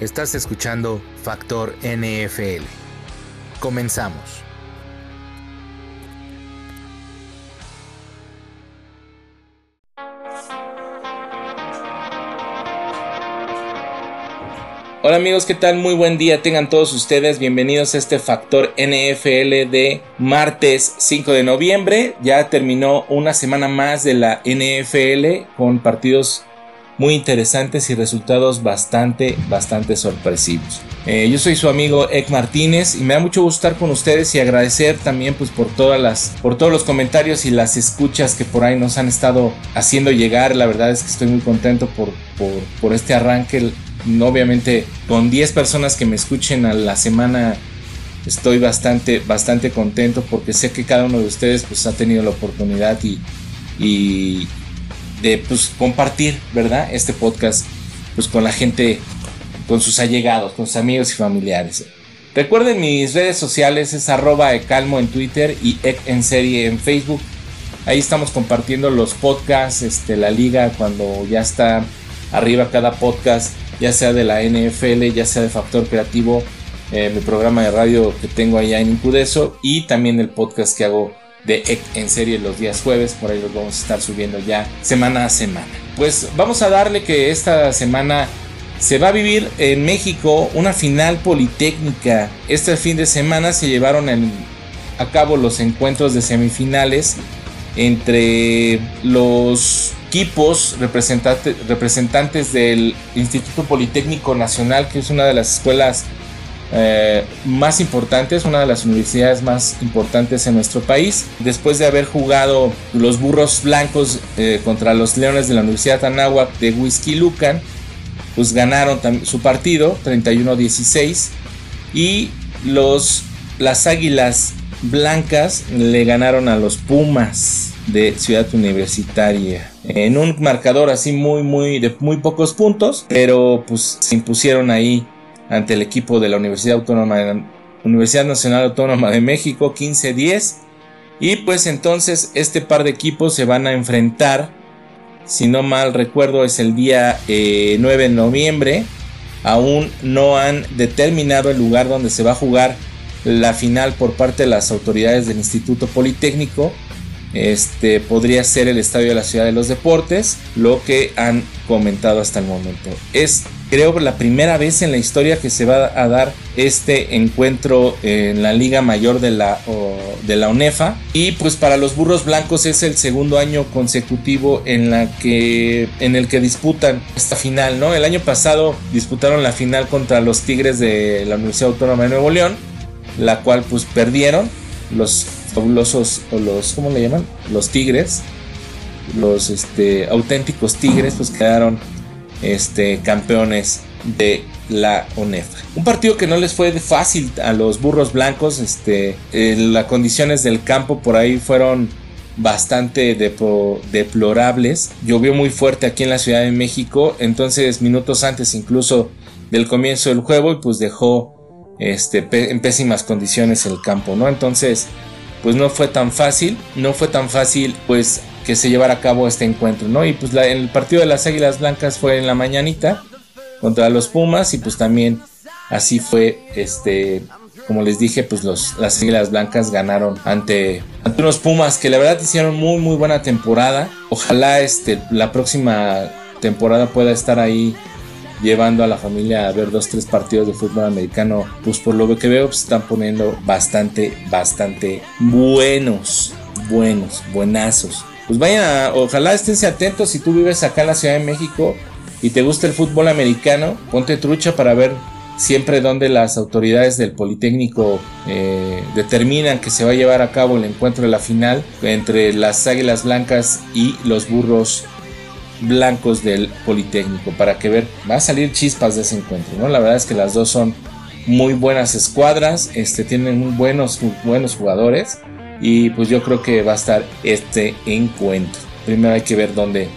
Estás escuchando Factor NFL. Comenzamos. Hola amigos, ¿qué tal? Muy buen día tengan todos ustedes. Bienvenidos a este Factor NFL de martes 5 de noviembre. Ya terminó una semana más de la NFL con partidos muy interesantes y resultados bastante, bastante sorpresivos. Eh, yo soy su amigo Ek Martínez y me da mucho gusto estar con ustedes y agradecer también pues por todas las, por todos los comentarios y las escuchas que por ahí nos han estado haciendo llegar. La verdad es que estoy muy contento por, por, por este arranque obviamente con 10 personas que me escuchen a la semana estoy bastante, bastante contento porque sé que cada uno de ustedes pues ha tenido la oportunidad y, y de pues, compartir, ¿verdad? Este podcast pues con la gente, con sus allegados, con sus amigos y familiares. Recuerden mis redes sociales es arroba ecalmo en Twitter y en serie en Facebook. Ahí estamos compartiendo los podcasts, este, la liga cuando ya está arriba cada podcast ya sea de la NFL, ya sea de Factor Creativo, eh, mi programa de radio que tengo allá en Incudeso y también el podcast que hago de en serie los días jueves, por ahí los vamos a estar subiendo ya semana a semana. Pues vamos a darle que esta semana se va a vivir en México una final politécnica. Este fin de semana se llevaron a cabo los encuentros de semifinales entre los equipos representantes del Instituto Politécnico Nacional, que es una de las escuelas eh, más importantes, una de las universidades más importantes en nuestro país. Después de haber jugado los burros blancos eh, contra los leones de la Universidad Anáhuac de Whisky Lucan, pues ganaron su partido 31-16 y los, las águilas blancas le ganaron a los Pumas de Ciudad Universitaria en un marcador así muy muy de muy pocos puntos pero pues se impusieron ahí ante el equipo de la Universidad Autónoma Universidad Nacional Autónoma de México 15-10 y pues entonces este par de equipos se van a enfrentar si no mal recuerdo es el día 9 eh, de noviembre aún no han determinado el lugar donde se va a jugar la final por parte de las autoridades del Instituto Politécnico. Este podría ser el Estadio de la Ciudad de los Deportes, lo que han comentado hasta el momento. Es creo la primera vez en la historia que se va a dar este encuentro en la Liga Mayor de la, de la UNEFA. Y pues para los burros blancos es el segundo año consecutivo en, la que, en el que disputan esta final, ¿no? El año pasado disputaron la final contra los Tigres de la Universidad Autónoma de Nuevo León la cual pues perdieron los fabulosos o los ¿cómo le llaman? los tigres los este auténticos tigres pues quedaron este campeones de la ONEFA. Un partido que no les fue fácil a los burros blancos, este, las condiciones del campo por ahí fueron bastante deplorables. Llovió muy fuerte aquí en la Ciudad de México, entonces minutos antes incluso del comienzo del juego y pues dejó este, en pésimas condiciones el campo, ¿no? Entonces, pues no fue tan fácil, no fue tan fácil, pues que se llevara a cabo este encuentro, ¿no? Y pues el partido de las Águilas Blancas fue en la mañanita contra los Pumas y pues también así fue, este, como les dije, pues los, las Águilas Blancas ganaron ante, ante unos Pumas que la verdad hicieron muy muy buena temporada. Ojalá este, la próxima temporada pueda estar ahí llevando a la familia a ver dos, tres partidos de fútbol americano, pues por lo que veo, pues están poniendo bastante, bastante buenos, buenos, buenazos. Pues vayan, ojalá esténse atentos si tú vives acá en la Ciudad de México y te gusta el fútbol americano, ponte trucha para ver siempre donde las autoridades del Politécnico eh, determinan que se va a llevar a cabo el encuentro de la final entre las Águilas Blancas y los Burros blancos del Politécnico para que ver, va a salir chispas de ese encuentro, ¿no? La verdad es que las dos son muy buenas escuadras, este, tienen buenos, buenos jugadores y pues yo creo que va a estar este encuentro. Primero hay que ver dónde,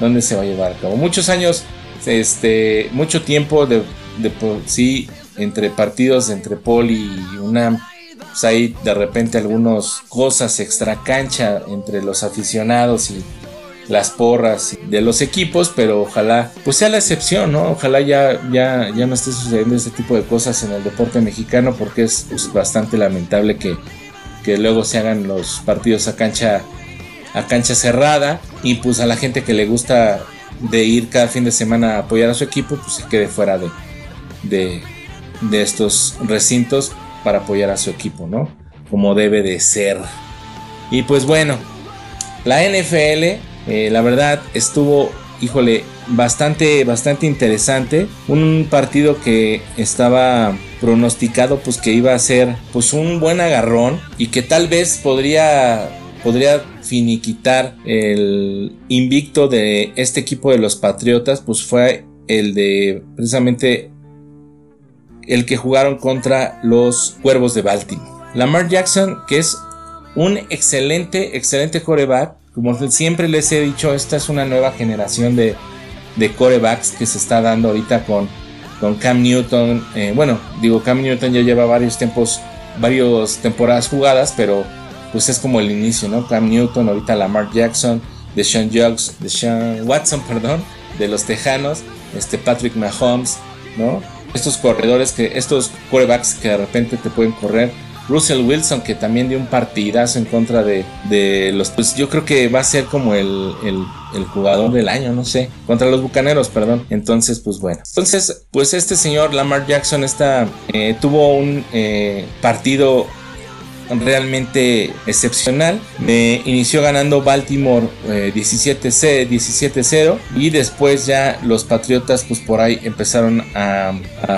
dónde se va a llevar a cabo. Muchos años, este, mucho tiempo de, sí, entre partidos entre Poli y UNAM, pues hay de repente algunas cosas extra cancha entre los aficionados y las porras de los equipos, pero ojalá pues sea la excepción, ¿no? Ojalá ya, ya, ya no esté sucediendo este tipo de cosas en el deporte mexicano porque es pues, bastante lamentable que, que luego se hagan los partidos a cancha a cancha cerrada y pues a la gente que le gusta de ir cada fin de semana a apoyar a su equipo pues se quede fuera de, de, de estos recintos para apoyar a su equipo, ¿no? Como debe de ser. Y pues bueno, la NFL, eh, la verdad, estuvo, híjole, bastante, bastante interesante. Un partido que estaba pronosticado, pues que iba a ser, pues un buen agarrón y que tal vez podría, podría finiquitar el invicto de este equipo de los Patriotas, pues fue el de precisamente el que jugaron contra los Cuervos de Baltimore. Lamar Jackson, que es un excelente, excelente coreback. Como siempre les he dicho, esta es una nueva generación de, de corebacks que se está dando ahorita con, con Cam Newton. Eh, bueno, digo, Cam Newton ya lleva varios tiempos, varias temporadas jugadas, pero pues es como el inicio, ¿no? Cam Newton, ahorita Lamar Jackson, Deshaun Juggs, Deshaun Watson, perdón, de los Tejanos, este Patrick Mahomes, ¿no? Estos corredores que, estos corebacks que de repente te pueden correr Russell Wilson, que también dio un partidazo en contra de, los. Pues yo creo que va a ser como el, jugador del año, no sé. Contra los bucaneros, perdón. Entonces, pues bueno. Entonces, pues este señor Lamar Jackson está, eh, tuvo un eh, partido realmente excepcional. Me inició ganando Baltimore 17-0 eh, y después ya los Patriotas pues por ahí empezaron a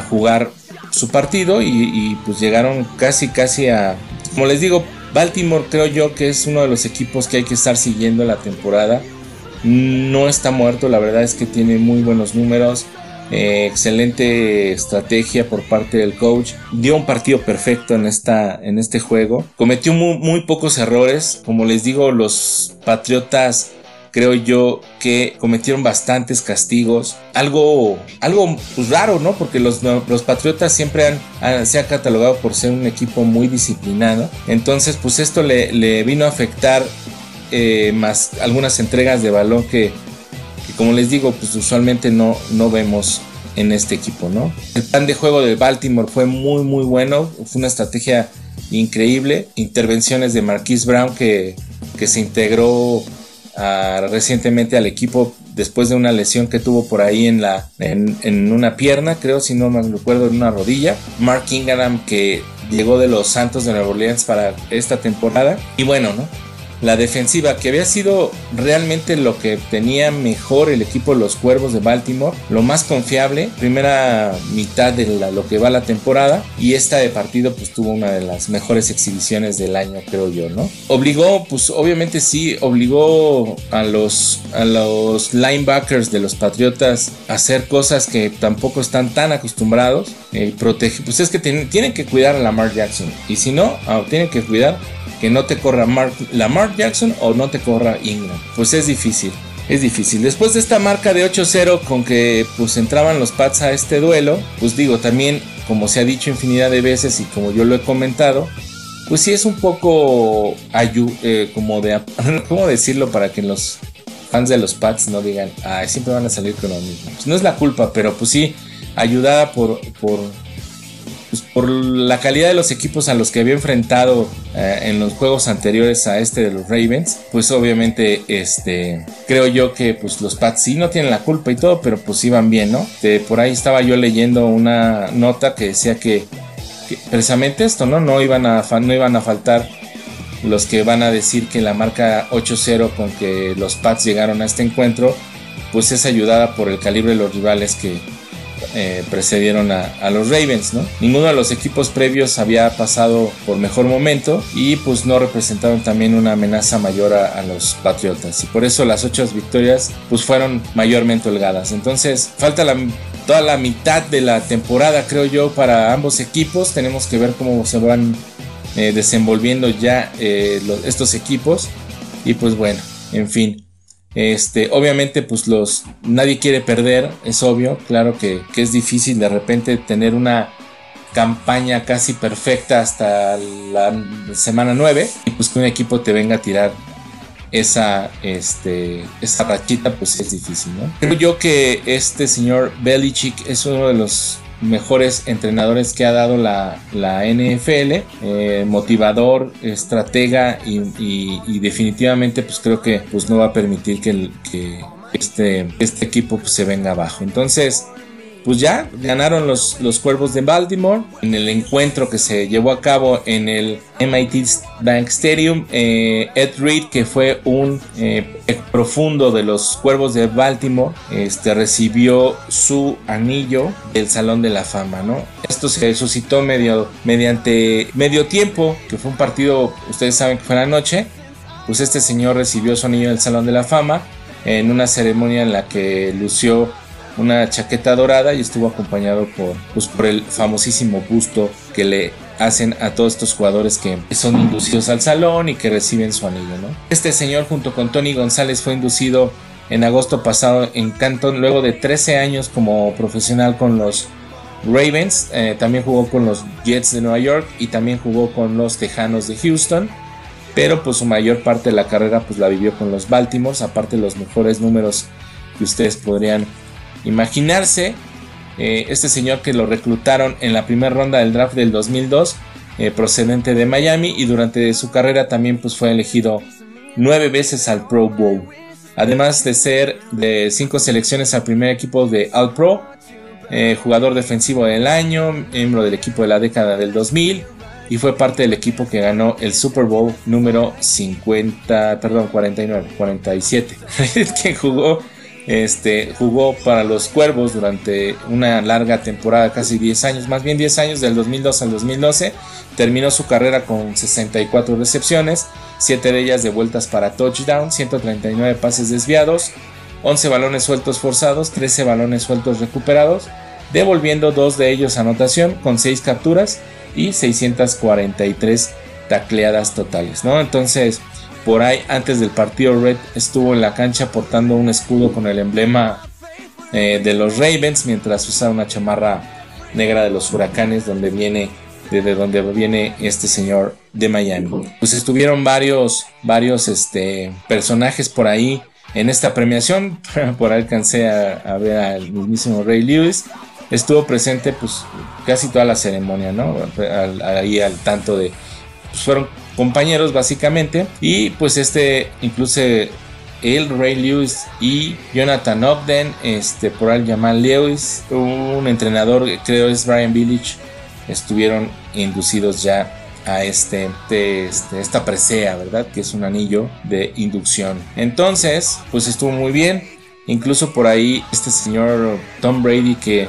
jugar su partido y, pues llegaron casi casi a... Como les digo, Baltimore creo yo que es uno de los equipos que hay que estar siguiendo la temporada. No está muerto, la verdad es que tiene muy buenos números. Eh, excelente estrategia por parte del coach. Dio un partido perfecto en, esta, en este juego. Cometió muy, muy pocos errores. Como les digo, los Patriotas creo yo que cometieron bastantes castigos. Algo, algo pues, raro, ¿no? Porque los, los Patriotas siempre han, se ha catalogado por ser un equipo muy disciplinado. Entonces, pues esto le, vino a afectar eh, más algunas entregas de balón que, como les digo, pues usualmente no, no vemos en este equipo, ¿no? El plan de juego de Baltimore fue muy, muy bueno. Fue una estrategia increíble. Intervenciones de Marquise Brown que, que se integró recientemente al equipo después de una lesión que tuvo por ahí en, la, en, una pierna, creo, si no me recuerdo, en una rodilla. Mark Ingram que llegó de los Santos de Nueva Orleans para esta temporada. Y bueno, ¿no? La defensiva, que había sido realmente lo que tenía mejor el equipo de los Cuervos de Baltimore, lo más confiable, primera mitad de lo que va la temporada, y esta de partido pues tuvo una de las mejores exhibiciones del año, creo yo, ¿no? Obligó, pues obviamente sí, obligó a los, a los linebackers de los Patriotas a hacer cosas que tampoco están tan acostumbrados, eh, protege, pues es que tienen, que cuidar a Lamar Jackson, y si no, ah, tienen que cuidar que no te corra Mark, Lamar Jackson o no te corra Ingram. Pues es difícil. Es difícil. Después de esta marca de 8-0 con que pues entraban los Pats a este duelo, pues digo, también como se ha dicho infinidad de veces y como yo lo he comentado, pues sí es un poco eh, como de cómo decirlo para que los fans de los Pats no digan, ay, siempre van a salir con lo mismo. Pues no es la culpa, pero pues sí ayudada por, por por la calidad de los equipos a los que había enfrentado eh, en los juegos anteriores a este de los Ravens, pues obviamente este creo yo que pues los Pats sí no tienen la culpa y todo, pero pues iban bien, ¿no? por ahí estaba yo leyendo una nota que decía que, precisamente esto, ¿no? No iban a no iban a faltar los que van a decir que la marca 8-0 con que los Pats llegaron a este encuentro, pues es ayudada por el calibre de los rivales que, eh, precedieron a, los Ravens, ¿no? Ninguno de los equipos previos había pasado por mejor momento y pues no representaron también una amenaza mayor a, los Patriotas y por eso las ocho victorias pues fueron mayormente holgadas. Entonces falta toda la mitad de la temporada creo yo para ambos equipos. Tenemos que ver cómo se van eh, desenvolviendo ya eh, estos equipos y pues bueno, en fin. Este, obviamente, pues los nadie quiere perder, es obvio, claro que, es difícil de repente tener una campaña casi perfecta hasta la semana 9 y pues que un equipo te venga a tirar esa, este, esa rachita pues es difícil, ¿no? Creo yo que este señor Belichick es uno de los mejores entrenadores que ha dado la, la NFL, eh, motivador, estratega y, definitivamente pues creo que pues no va a permitir que, este, este equipo pues, se venga abajo. Entonces, pues ya ganaron los, los Cuervos de Baltimore en el encuentro que se llevó a cabo en el MIT Bank Stadium. Eh, Ed Reed, que fue un eh, profundo de los Cuervos de Baltimore, este, recibió su anillo del Salón de la Fama, ¿no? Esto se suscitó medio, mediante medio tiempo, que fue un partido, ustedes saben que fue la noche. Pues este señor recibió su anillo del Salón de la Fama en una ceremonia en la que lució una chaqueta dorada y estuvo acompañado por, pues, por el famosísimo busto que le hacen a todos estos jugadores que son inducidos al salón y que reciben su anillo. ¿no? Este señor junto con Tony González fue inducido en agosto pasado en Canton luego de 13 años como profesional con los Ravens, eh, también jugó con los Jets de Nueva York y también jugó con los Tejanos de Houston, pero pues su mayor parte de la carrera pues la vivió con los Baltimore, aparte de los mejores números que ustedes podrían imaginarse. Eh, este señor que lo reclutaron en la primera ronda del draft del 2002, eh, procedente de Miami, y durante su carrera también pues, fue elegido nueve veces al Pro Bowl. Además de ser de cinco selecciones al primer equipo de All Pro, eh, jugador defensivo del año, miembro del equipo de la década del 2000 y fue parte del equipo que ganó el Super Bowl número 50, perdón, 49, 47, que jugó este, jugó para los Cuervos durante una larga temporada, casi 10 años, más bien 10 años, del 2002 al 2012. Terminó su carrera con 64 recepciones, 7 de ellas de vueltas para touchdown, 139 pases desviados, 11 balones sueltos forzados, 13 balones sueltos recuperados, devolviendo dos de ellos anotación con 6 capturas y 643 tacleadas totales, ¿no? Entonces, por ahí antes del partido Red estuvo en la cancha portando un escudo con el emblema eh, de los Ravens mientras usaba una chamarra negra de los huracanes donde viene desde donde viene este señor de Miami. Pues estuvieron varios varios este personajes por ahí en esta premiación, por ahí alcancé a, ver al mismísimo Ray Lewis. Estuvo presente pues casi toda la ceremonia, ¿no? ahí al tanto de pues fueron compañeros básicamente. Y pues este incluso el Ray Lewis y Jonathan Ogden, este, por ahí Jamal Lewis, un entrenador, creo es Brian Village, estuvieron inducidos ya a este, este, esta presea, ¿verdad? Que es un anillo de inducción. Entonces, pues estuvo muy bien. Incluso por ahí este señor Tom Brady que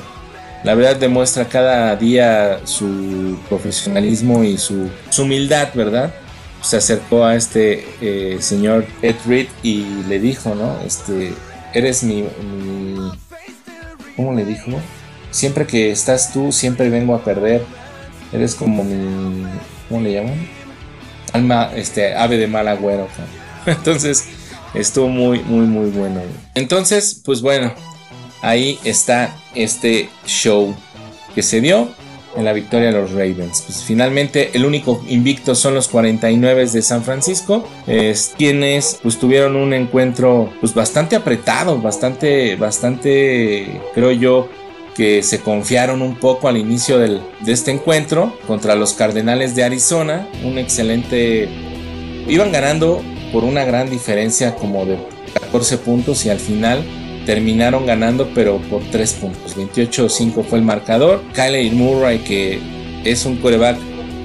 la verdad demuestra cada día su profesionalismo y su, humildad, ¿verdad? Se acercó a este eh, señor Ed Reed y le dijo, ¿no? Este, eres mi, ¿Cómo le dijo? Siempre que estás tú, siempre vengo a perder. Eres como mi... ¿Cómo le llaman? Alma, este, ave de mal agüero. Entonces, estuvo muy, muy, muy bueno. Entonces, pues bueno, ahí está este show que se dio en la victoria de los Ravens. Pues finalmente el único invicto son los 49 de San Francisco, es, quienes pues tuvieron un encuentro pues bastante apretado, bastante, bastante, creo yo, que se confiaron un poco al inicio del, de este encuentro contra los Cardenales de Arizona, un excelente, iban ganando por una gran diferencia como de 14 puntos y al final terminaron ganando, pero por 3 puntos. 28-5 fue el marcador. Kyler Murray, que es un coreback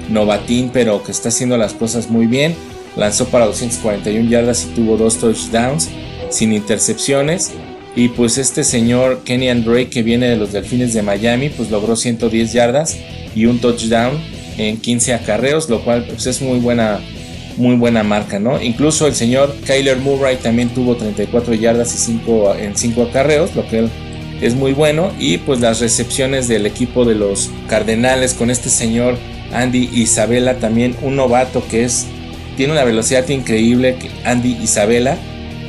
novatín, pero que está haciendo las cosas muy bien, lanzó para 241 yardas y tuvo dos touchdowns sin intercepciones. Y pues este señor Kenny Andre, que viene de los Delfines de Miami, pues logró 110 yardas y un touchdown en 15 acarreos, lo cual pues es muy buena muy buena marca, ¿no? Incluso el señor Kyler Murray también tuvo 34 yardas y 5 en 5 acarreos, lo que es muy bueno. Y pues las recepciones del equipo de los Cardenales con este señor Andy Isabela, también un novato que es tiene una velocidad increíble. Andy Isabela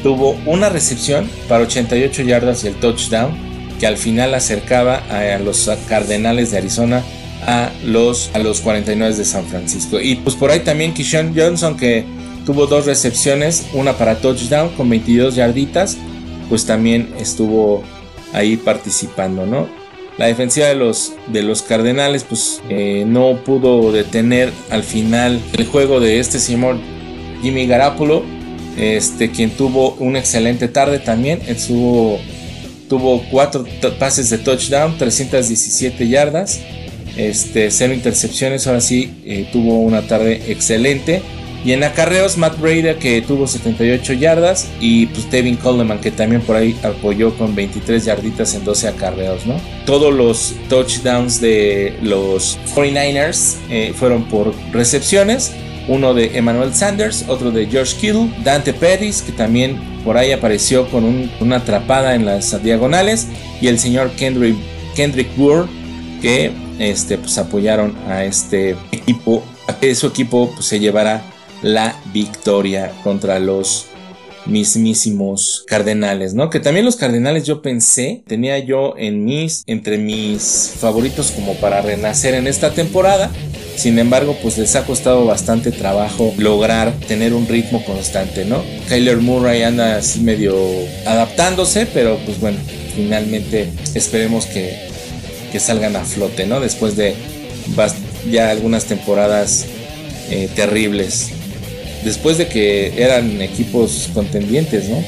tuvo una recepción para 88 yardas y el touchdown que al final acercaba a los Cardenales de Arizona a los, a los 49 de San Francisco. Y pues por ahí también Kishon Johnson que tuvo dos recepciones, una para touchdown con 22 yarditas, pues también estuvo ahí participando, ¿no? La defensiva de los, de los Cardenales pues eh, no pudo detener al final el juego de este señor Jimmy Garapolo, este, quien tuvo una excelente tarde también, estuvo, tuvo cuatro pases de touchdown, 317 yardas, este, cero intercepciones, ahora sí eh, tuvo una tarde excelente. Y en acarreos, Matt Brady que tuvo 78 yardas y pues Devin Coleman que también por ahí apoyó con 23 yarditas en 12 acarreos, ¿no? Todos los touchdowns de los 49ers eh, fueron por recepciones. Uno de Emmanuel Sanders, otro de George Kittle, Dante Pettis, que también por ahí apareció con una atrapada en las diagonales, y el señor Kendrick, Kendrick Moore, que este, pues, apoyaron a este equipo, a que su equipo pues, se llevará la victoria contra los mismísimos cardenales, ¿no? Que también los cardenales yo pensé, tenía yo en mis, entre mis favoritos como para renacer en esta temporada. Sin embargo, pues les ha costado bastante trabajo lograr tener un ritmo constante, ¿no? Kyler Murray anda así medio adaptándose, pero pues bueno, finalmente esperemos que, que salgan a flote, ¿no? Después de ya algunas temporadas eh, terribles después de que eran equipos contendientes, ¿no?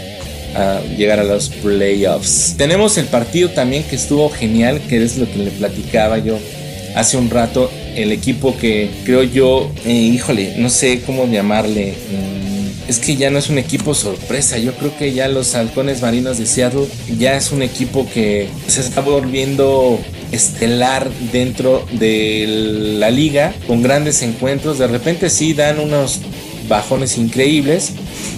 A llegar a los playoffs. Tenemos el partido también que estuvo genial, que es lo que le platicaba yo hace un rato. El equipo que creo yo, eh, híjole, no sé cómo llamarle. Mm, es que ya no es un equipo sorpresa. Yo creo que ya los halcones marinos de Seattle ya es un equipo que se está volviendo estelar dentro de la liga con grandes encuentros. De repente sí dan unos bajones increíbles,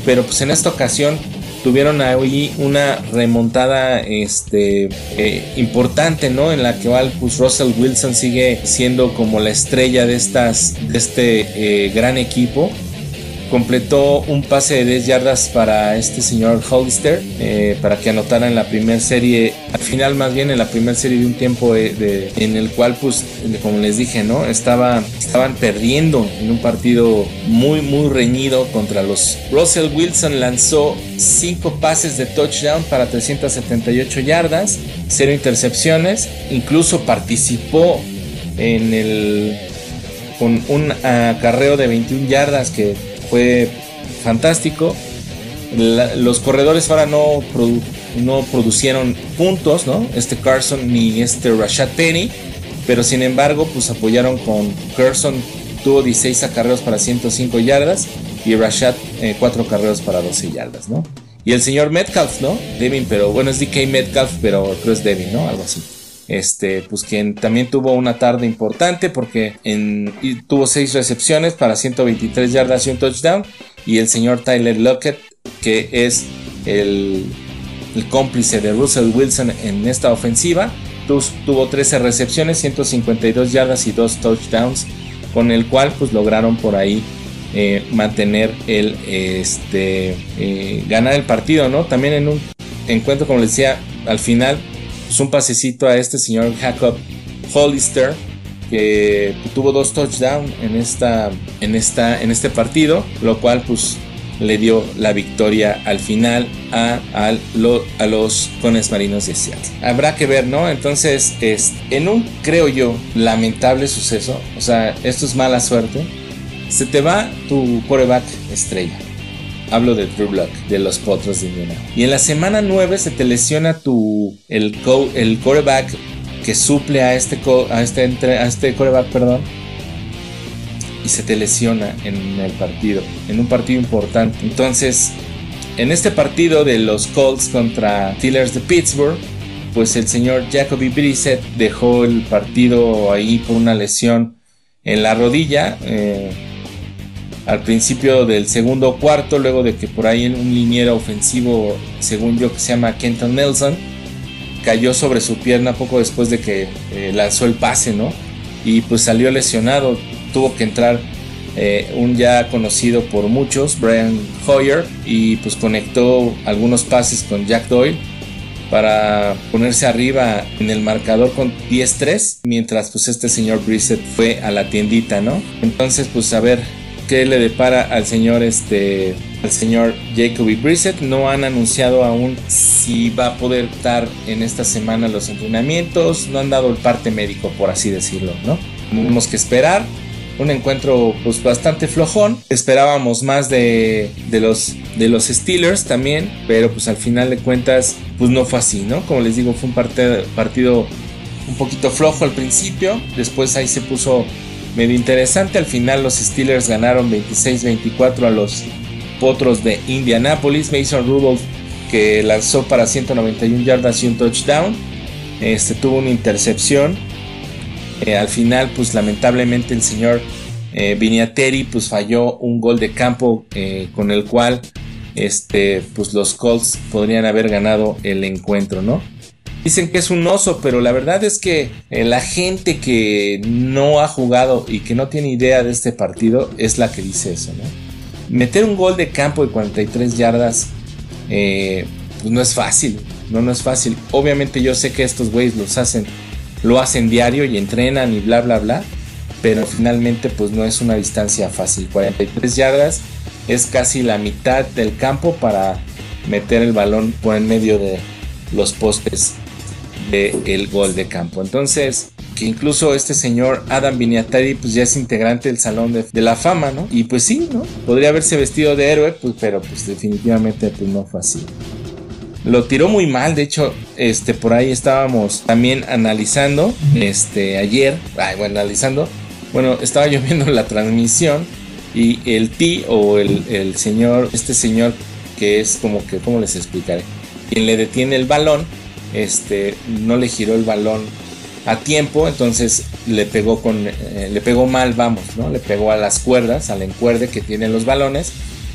pero pues en esta ocasión tuvieron ahí una remontada este, eh, importante, ¿no? En la que pues Russell Wilson sigue siendo como la estrella de, estas, de este eh, gran equipo completó un pase de 10 yardas para este señor Hollister eh, para que anotara en la primera serie, al final más bien en la primera serie de un tiempo en el cual pues como les dije, ¿no? Estaba, estaban perdiendo en un partido muy muy reñido contra los Russell Wilson lanzó 5 pases de touchdown para 378 yardas, 0 intercepciones, incluso participó en el con un acarreo de 21 yardas que fue fantástico. los corredores ahora no, no producieron puntos, ¿no? Este Carson ni este Rashad Penny, pero sin embargo, pues apoyaron con Carson, tuvo 16 acarreos para 105 yardas y Rashad 4 eh, carreos para 12 yardas, ¿no? Y el señor Metcalf, ¿no? Devin, pero bueno, es DK Metcalf, pero creo es Devin, ¿no? Algo así este, pues quien también tuvo una tarde importante porque tuvo seis recepciones para 123 yardas y un touchdown. Y el señor Tyler Lockett, que es el, cómplice de Russell Wilson en esta ofensiva, tuvo 13 recepciones, 152 yardas y dos touchdowns, con el cual pues lograron por ahí eh, mantener el, este, eh, ganar el partido, ¿no? También en un encuentro, como les decía, al final pues, un pasecito a este señor Jacob Hollister que tuvo dos touchdowns en esta en esta en este partido lo cual pues le dio la victoria al final a, a los cones marinos de Seattle. Habrá que ver, ¿no? Entonces, es, en un, creo yo, lamentable suceso, o sea, esto es mala suerte, se te va tu quarterback estrella. Hablo de Drew Block, de los Potros de Indiana. Y en la semana 9 se te lesiona tu, el, el quarterback que suple a este, a este, a este quarterback, perdón. Y se te lesiona en el partido, en un partido importante. Entonces, en este partido de los Colts contra Steelers de Pittsburgh, pues el señor Jacoby Brissett dejó el partido ahí por una lesión en la rodilla. Eh, al principio del segundo cuarto, luego de que por ahí un liniero ofensivo, según yo, que se llama Kenton Nelson, cayó sobre su pierna poco después de que eh, lanzó el pase, ¿no? Y pues salió lesionado, tuvo que entrar eh, un ya conocido por muchos, Brian Hoyer, y pues conectó algunos pases con Jack Doyle para ponerse arriba en el marcador con 10-3, mientras pues este señor Brissett fue a la tiendita, ¿no? Entonces pues a ver qué le depara al señor este al señor Jacoby Brissett. No han anunciado aún si va a poder estar en esta semana los entrenamientos. No han dado el parte médico, por así decirlo, ¿no? Tenemos que esperar. Un encuentro pues bastante flojón. Esperábamos más de, de, los, de los Steelers también. Pero pues al final de cuentas pues no fue así, ¿no? Como les digo, fue un partido, partido un poquito flojo al principio. Después ahí se puso medio interesante. Al final los Steelers ganaron 26-24 a los Potros de Indianapolis. Mason Rudolph que lanzó para 191 yardas y un touchdown. Este tuvo una intercepción. Eh, al final, pues lamentablemente el señor eh, Viniateri pues falló un gol de campo eh, con el cual este, pues los Colts podrían haber ganado el encuentro, ¿no? Dicen que es un oso, pero la verdad es que eh, la gente que no ha jugado y que no tiene idea de este partido es la que dice eso, ¿no? Meter un gol de campo de 43 yardas, eh, pues no es fácil, no, no es fácil. Obviamente yo sé que estos güeyes los hacen, lo hacen diario y entrenan y bla, bla, bla, pero finalmente pues no es una distancia fácil. 43 yardas es casi la mitad del campo para meter el balón por en medio de los postes del gol de campo. Entonces, que incluso este señor Adam Viniatari pues ya es integrante del Salón de, la Fama, ¿no? Y pues sí, ¿no? Podría haberse vestido de héroe, pues, pero pues definitivamente pues no fue así. Lo tiró muy mal, de hecho, este, por ahí estábamos también analizando, este, ayer, ay, bueno, analizando, bueno, estaba yo viendo la transmisión y el T o el, el señor, este señor que es como que, ¿cómo les explicaré? Quien le detiene el balón, este, no le giró el balón a tiempo, entonces le pegó con, eh, le pegó mal, vamos, ¿no? Le pegó a las cuerdas, al encuerde que tienen los balones,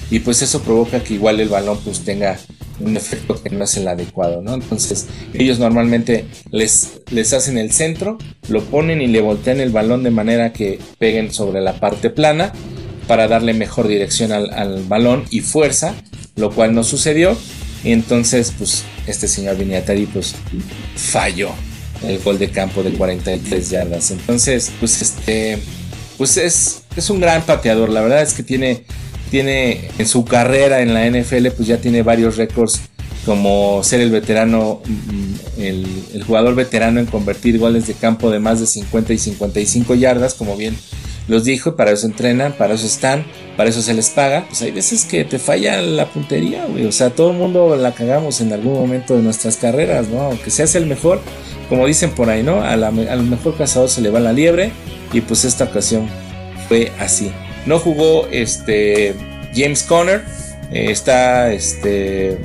y pues eso provoca que igual el balón pues tenga un efecto que no es el adecuado, ¿no? Entonces ellos normalmente les, les hacen el centro, lo ponen y le voltean el balón de manera que peguen sobre la parte plana para darle mejor dirección al, al balón y fuerza, lo cual no sucedió y entonces, pues, este señor Viniatari, pues, falló el gol de campo de 43 yardas. Entonces, pues, este, pues es, es un gran pateador. La verdad es que tiene, tiene en su carrera en la NFL, pues ya tiene varios récords como ser el veterano, mm, el, el, jugador veterano en convertir goles de campo de más de 50 y 55 yardas, como bien los dijo, para eso entrenan, para eso están, para eso se les paga. Pues hay veces que te falla la puntería, güey. O sea, todo el mundo la cagamos en algún momento de nuestras carreras, ¿no? Aunque seas el mejor, como dicen por ahí, ¿no? al mejor cazador se le va la liebre. Y pues esta ocasión fue así. No jugó este James Conner. Eh, está este.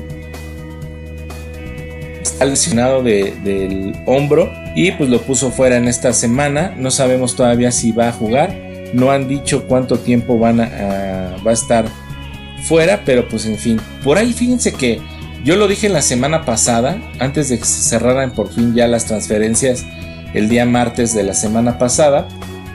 Está lesionado del hombro. Y pues lo puso fuera en esta semana. No sabemos todavía si va a jugar no han dicho cuánto tiempo van a, va a estar fuera, pero pues en fin. Por ahí fíjense que yo lo dije la semana pasada, antes de que se cerraran por fin ya las transferencias el día martes de la semana pasada,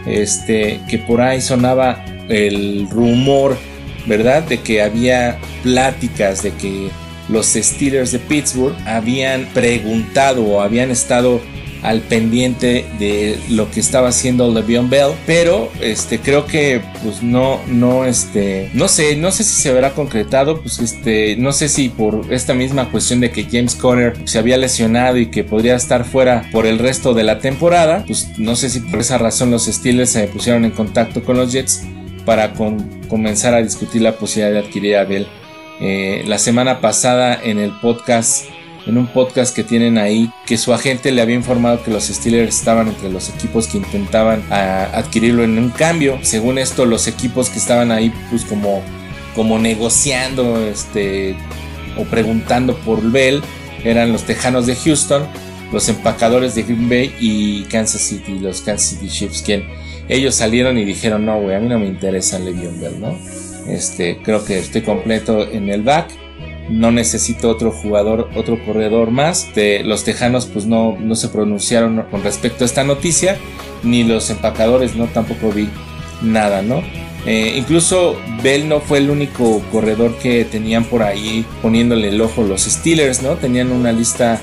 este, que por ahí sonaba el rumor, ¿verdad? De que había pláticas de que los Steelers de Pittsburgh habían preguntado o habían estado al pendiente de lo que estaba haciendo Le'Veon Bell, pero este creo que pues no no este no sé, no sé si se verá concretado, pues este no sé si por esta misma cuestión de que James Conner se había lesionado y que podría estar fuera por el resto de la temporada, pues no sé si por esa razón los Steelers se pusieron en contacto con los Jets para comenzar a discutir la posibilidad de adquirir a Bell. Eh, la semana pasada en el podcast en un podcast que tienen ahí que su agente le había informado que los Steelers estaban entre los equipos que intentaban adquirirlo en un cambio. Según esto, los equipos que estaban ahí, pues como, como negociando este, o preguntando por Bell eran los Tejanos de Houston, los empacadores de Green Bay y Kansas City, los Kansas City Chiefs, quien ellos salieron y dijeron, no, güey, a mí no me interesa Le'Veon Bell, ¿no? Este, creo que estoy completo en el back no necesito otro jugador, otro corredor más. De, los tejanos pues no, no se pronunciaron con respecto a esta noticia, ni los empacadores, no tampoco vi nada, ¿no? Eh, incluso Bell no fue el único corredor que tenían por ahí poniéndole el ojo los Steelers, ¿no? Tenían una lista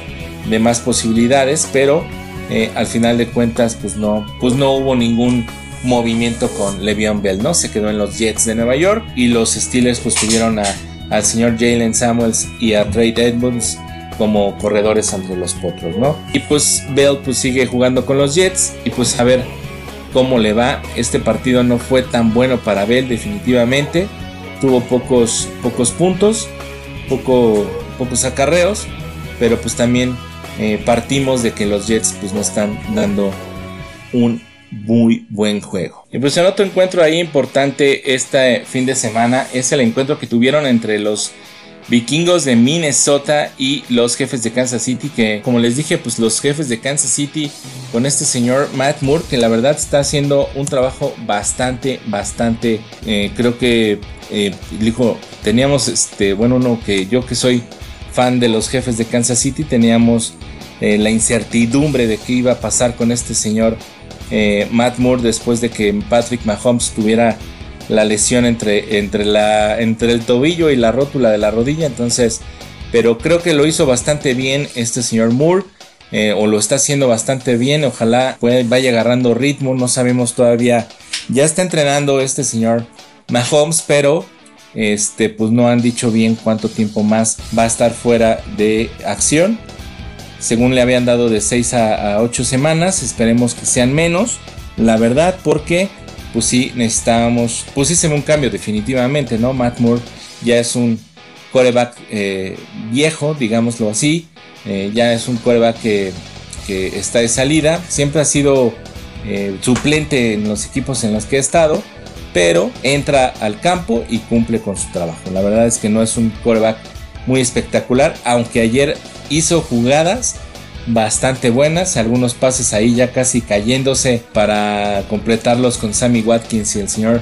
de más posibilidades, pero eh, al final de cuentas pues no, pues no hubo ningún movimiento con Le'Veon Bell, ¿no? Se quedó en los Jets de Nueva York y los Steelers pues tuvieron a, al señor Jalen Samuels y a Trey Edmonds como corredores ante los potros, ¿no? Y pues Bell pues sigue jugando con los Jets y pues a ver cómo le va. Este partido no fue tan bueno para Bell definitivamente. Tuvo pocos, pocos puntos, poco, pocos acarreos, pero pues también eh, partimos de que los Jets pues no están dando un muy buen juego. Y pues el otro encuentro ahí importante este fin de semana es el encuentro que tuvieron entre los vikingos de Minnesota y los jefes de Kansas City que como les dije pues los jefes de Kansas City con este señor Matt Moore que la verdad está haciendo un trabajo bastante bastante eh, creo que eh, dijo teníamos este bueno no que yo que soy fan de los jefes de Kansas City teníamos eh, la incertidumbre de qué iba a pasar con este señor eh, Matt Moore después de que Patrick Mahomes tuviera la lesión entre, entre, el tobillo y la rótula de la rodilla. Entonces, pero creo que lo hizo bastante bien este señor Moore. Eh, o lo está haciendo bastante bien. Ojalá vaya agarrando ritmo. No sabemos todavía. Ya está entrenando este señor Mahomes, pero este, pues no han dicho bien cuánto tiempo más va a estar fuera de acción según le habían dado de 6 a, 8 semanas, esperemos que sean menos, la verdad, porque pues sí necesitábamos, pues sí un cambio definitivamente, ¿no? Matt Moore ya es un coreback eh, viejo, digámoslo así, eh, ya es un coreback que, está de salida, siempre ha sido eh, suplente en los equipos en los que ha estado, pero entra al campo y cumple con su trabajo. La verdad es que no es un coreback muy espectacular, aunque ayer hizo jugadas bastante buenas, algunos pases ahí ya casi cayéndose para completarlos con Sammy Watkins y el señor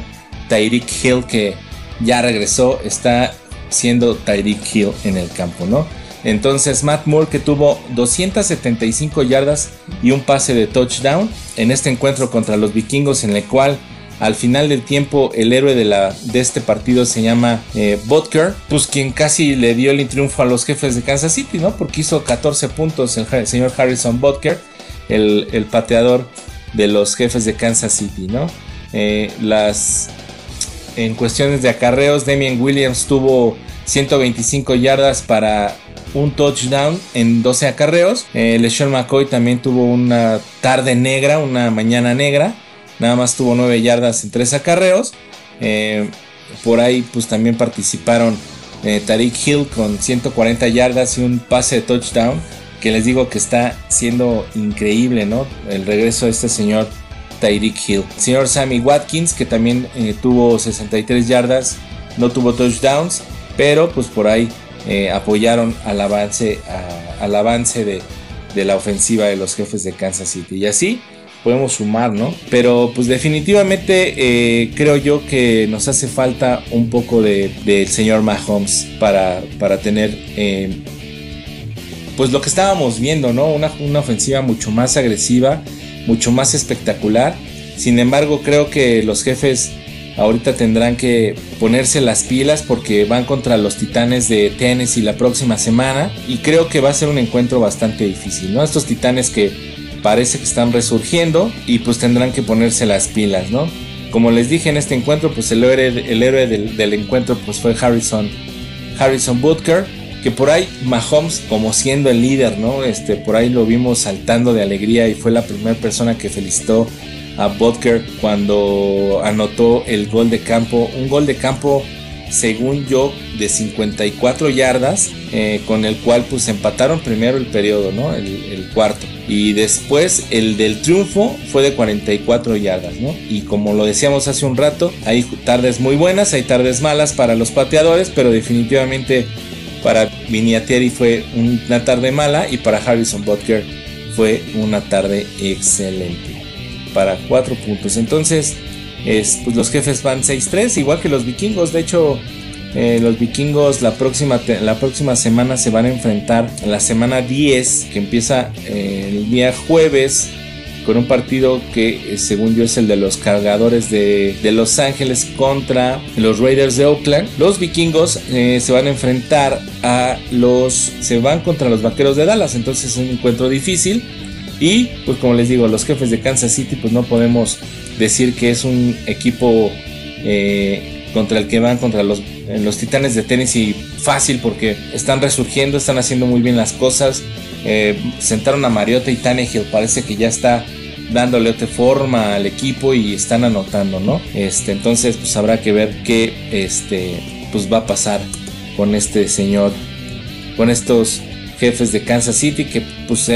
Tyreek Hill que ya regresó, está siendo Tyreek Hill en el campo, ¿no? Entonces Matt Moore que tuvo 275 yardas y un pase de touchdown en este encuentro contra los vikingos en el cual al final del tiempo, el héroe de, la, de este partido se llama eh, Butker, pues quien casi le dio el triunfo a los jefes de Kansas City, ¿no? Porque hizo 14 puntos el, señor Harrison Butker, el, pateador de los jefes de Kansas City, ¿no? Eh, las, en cuestiones de acarreos, Damien Williams tuvo 125 yardas para un touchdown en 12 acarreos. Eh, LeSean McCoy también tuvo una tarde negra, una mañana negra. Nada más tuvo 9 yardas en 3 acarreos. Eh, por ahí pues también participaron eh, Tariq Hill con 140 yardas y un pase de touchdown. Que les digo que está siendo increíble, ¿no? El regreso de este señor Tyreek Hill. señor Sammy Watkins, que también eh, tuvo 63 yardas, no tuvo touchdowns, pero pues por ahí apoyaron al avance, al avance de, de, la ofensiva de los jefes de Kansas City. Y así podemos sumar, ¿no? Pero pues definitivamente eh, creo yo que nos hace falta un poco del de, señor Mahomes para, para tener eh, pues lo que estábamos viendo, ¿no? Una, una ofensiva mucho más agresiva, mucho más espectacular. Sin embargo, creo que los jefes ahorita tendrán que ponerse las pilas porque van contra los Titanes de Tennessee la próxima semana y creo que va a ser un encuentro bastante difícil, ¿no? Estos Titanes que parece que están resurgiendo y pues tendrán que ponerse las pilas, ¿no? Como les dije en este encuentro, pues el héroe, el héroe del, encuentro pues fue Harrison, Harrison Butker, que por ahí Mahomes como siendo el líder, ¿no? Este, por ahí lo vimos saltando de alegría y fue la primera persona que felicitó a Butker cuando anotó el gol de campo, un gol de campo según yo de 54 yardas, eh, con el cual pues empataron primero el periodo, ¿no? El, cuarto. Y después el del triunfo fue de 44 yardas, ¿no? Y como lo decíamos hace un rato, hay tardes muy buenas, hay tardes malas para los pateadores, pero definitivamente para Viniatieri fue una tarde mala y para Harrison Butker fue una tarde excelente. Para cuatro puntos. Entonces, es, pues los jefes van 6-3, igual que los vikingos. De hecho, eh, los vikingos la próxima, la próxima semana se van a enfrentar en la semana 10, que empieza eh, el día jueves, con un partido que eh, según yo es el de los cargadores de, de, Los Ángeles contra los Raiders de Oakland. Los vikingos se van a enfrentar a los... se van contra los Vaqueros de Dallas, entonces es un encuentro difícil. Y pues como les digo, los jefes de Kansas City pues no podemos decir que es un equipo contra el que van contra los, los titanes de Tennessee fácil porque están resurgiendo, están haciendo muy bien las cosas. Eh, sentaron a Mariota y Tannehill, parece que ya está dándole otra forma al equipo y están anotando, ¿no? Este, entonces, pues habrá que ver qué este, pues va a pasar con este señor, con estos jefes de Kansas City que pues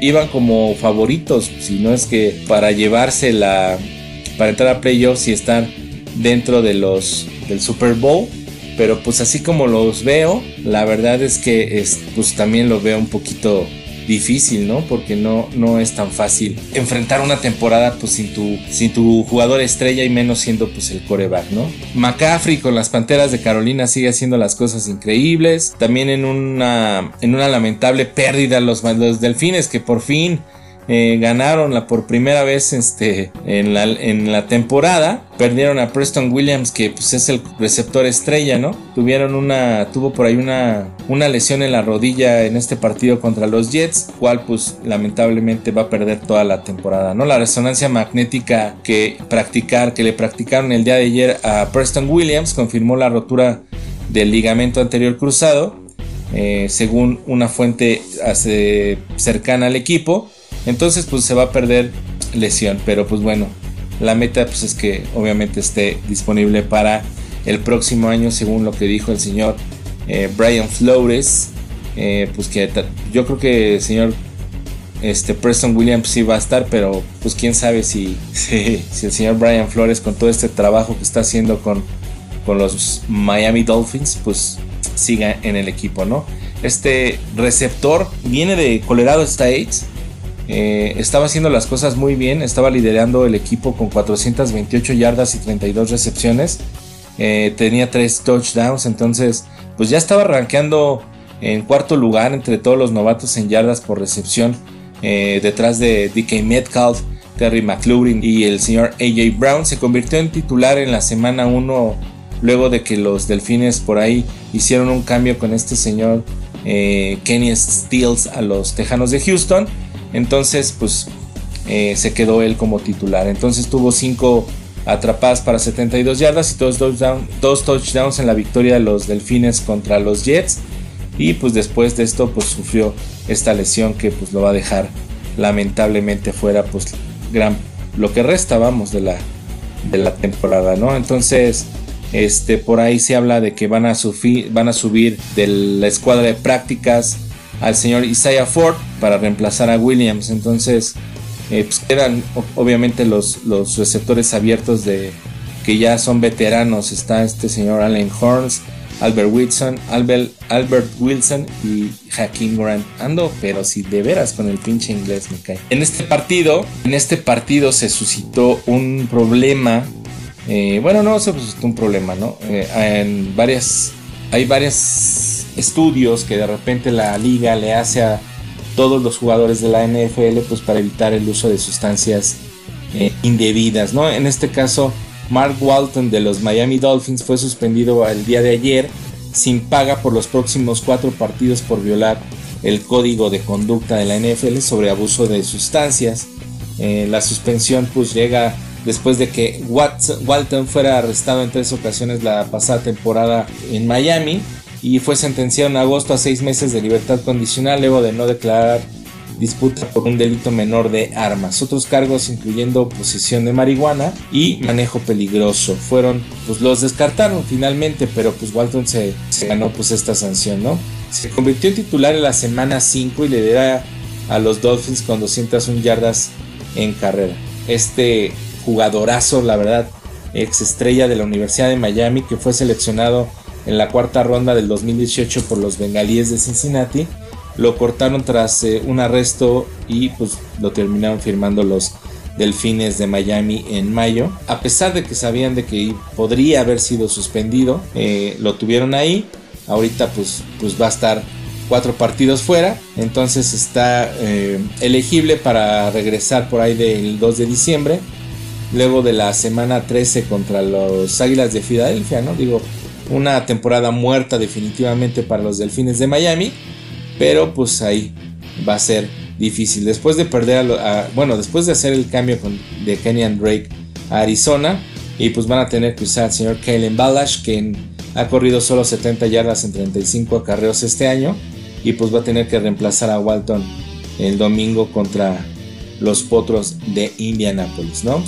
iban como favoritos, si no es que para llevarse la, para entrar a playoffs y estar dentro de los del Super Bowl pero pues así como los veo, la verdad es que es, pues también lo veo un poquito difícil, ¿no? Porque no, no es tan fácil enfrentar una temporada pues sin tu, sin tu jugador estrella y menos siendo pues el coreback, ¿no? McCaffrey con las Panteras de Carolina sigue haciendo las cosas increíbles. También en una, en una lamentable pérdida los, los Delfines que por fin eh, ganaron la por primera vez este, en, la, en la temporada. Perdieron a Preston Williams, que pues, es el receptor estrella, ¿no? Tuvieron una, tuvo por ahí una, una lesión en la rodilla en este partido contra los Jets, cual pues lamentablemente va a perder toda la temporada, ¿no? La resonancia magnética que practicar, que le practicaron el día de ayer a Preston Williams confirmó la rotura del ligamento anterior cruzado, eh, según una fuente cercana al equipo. Entonces pues se va a perder lesión, pero pues bueno, la meta pues es que obviamente esté disponible para el próximo año según lo que dijo el señor eh, Brian Flores. Eh, pues que yo creo que el señor este Preston Williams sí va a estar, pero pues quién sabe si, si, el señor Brian Flores con todo este trabajo que está haciendo con, con los Miami Dolphins, pues siga en el equipo, ¿no? Este receptor viene de Colorado State eh, estaba haciendo las cosas muy bien, estaba liderando el equipo con 428 yardas y 32 recepciones. Eh, tenía 3 touchdowns, entonces pues ya estaba rankeando en cuarto lugar entre todos los novatos en yardas por recepción, eh, detrás de DK Metcalf, Terry McLaurin y el señor AJ Brown. Se convirtió en titular en la semana 1 luego de que los Delfines por ahí hicieron un cambio con este señor Kenny Stills a los Tejanos de Houston. Entonces, pues eh, se quedó él como titular. Entonces tuvo 5 atrapadas para 72 yardas y dos, dos touchdowns en la victoria de los Delfines contra los Jets. Y pues después de esto, pues sufrió esta lesión que pues lo va a dejar lamentablemente fuera, pues gran, lo que resta, vamos, de la, de la temporada, ¿no? Entonces, este, por ahí se habla de que van a, van a subir de la escuadra de prácticas al señor Isaiah Ford para reemplazar a Williams. Entonces, eh, pues quedan obviamente los, los receptores abiertos de que ya son veteranos. Está este señor Allen Horns, Albert Wilson, Albert, Albert Wilson y Hakeem Grant. Ando, pero si de veras con el pinche inglés me cae. En este partido, en este partido se suscitó un problema. Eh, bueno, no se suscitó un problema, ¿no? Eh, en varias, hay varias estudios que de repente la liga le hace a todos los jugadores de la NFL pues para evitar el uso de sustancias eh, indebidas, ¿no? En este caso, Mark Walton de los Miami Dolphins fue suspendido el día de ayer sin paga por los próximos cuatro partidos por violar el código de conducta de la NFL sobre abuso de sustancias. Eh, la suspensión pues llega después de que Walton fuera arrestado en tres ocasiones la pasada temporada en Miami y fue sentenciado en agosto a seis meses de libertad condicional luego de no declarar disputa por un delito menor de armas. Otros cargos incluyendo posesión de marihuana y manejo peligroso. Fueron, pues los descartaron finalmente, pero pues Walton se, ganó pues esta sanción, ¿no? Se convirtió en titular en la semana 5 y le da a los Dolphins con 201 yardas en carrera. Este jugadorazo, la verdad, ex estrella de la Universidad de Miami que fue seleccionado en la cuarta ronda del 2018 por los bengalíes de Cincinnati. Lo cortaron tras eh, un arresto y pues lo terminaron firmando los Delfines de Miami en mayo. A pesar de que sabían de que podría haber sido suspendido, eh, lo tuvieron ahí. Ahorita pues, pues va a estar cuatro partidos fuera. Entonces está eh, elegible para regresar por ahí del 2 de diciembre. Luego de la semana 13 contra los Águilas de Filadelfia, ¿no? Digo, una temporada muerta definitivamente para los Delfines de Miami, pero pues ahí va a ser difícil. Después de perder a, bueno, después de hacer el cambio con, de Kenyan Drake a Arizona, y pues van a tener que usar al señor Kalen Balash, que ha corrido solo 70 yardas en 35 acarreos este año, y pues va a tener que reemplazar a Walton el domingo contra los potros de Indianapolis, ¿no?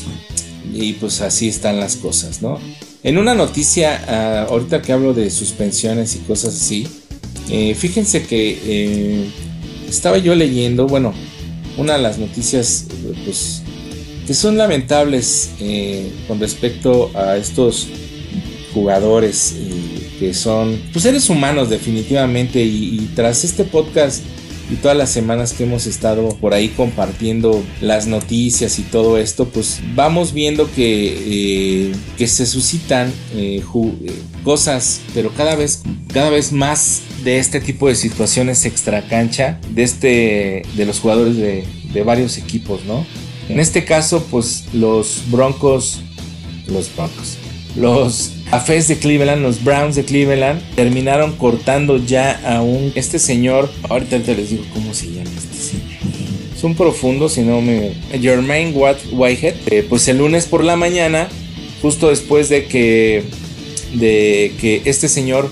Y pues así están las cosas, ¿no? En una noticia, ah, ahorita que hablo de suspensiones y cosas así, eh, fíjense que eh, estaba yo leyendo, bueno, una de las noticias, pues, que son lamentables eh, con respecto a estos jugadores que son, pues, seres humanos definitivamente y tras este podcast y todas las semanas que hemos estado por ahí compartiendo las noticias y todo esto, pues vamos viendo que, eh, que se suscitan eh, eh, cosas, pero cada vez, cada vez más de este tipo de situaciones extra cancha, de, este, de los jugadores de, de varios equipos, ¿no? En este caso, pues los Broncos, los Broncos, los Afes de Cleveland, los Browns de Cleveland, terminaron cortando ya a un este señor. Ahorita les digo cómo se llama este señor. Es un profundo, si no me. Jermaine Watt Whitehead. Eh, pues el lunes por la mañana, justo después de que. de que este señor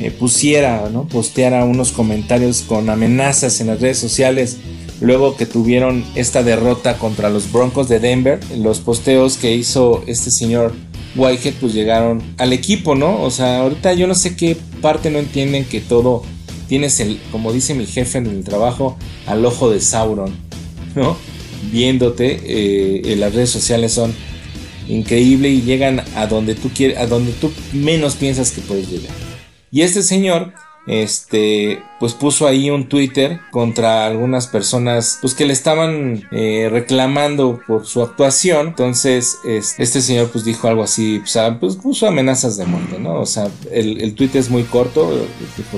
eh, pusiera, ¿no? Posteara unos comentarios con amenazas en las redes sociales. Luego que tuvieron esta derrota contra los Broncos de Denver, los posteos que hizo este señor Whitehead pues llegaron al equipo, ¿no? O sea, ahorita yo no sé qué parte no entienden que todo tienes el, como dice mi jefe en el trabajo, al ojo de Sauron, ¿no? Viéndote, eh, en las redes sociales son increíbles y llegan a donde tú quieres, a donde tú menos piensas que puedes llegar. Y este señor este, pues puso ahí un Twitter contra algunas personas, pues que le estaban eh, reclamando por su actuación. Entonces, este señor pues dijo algo así, pues, ah, pues puso amenazas de muerte, ¿no? O sea, el, el tweet es muy corto,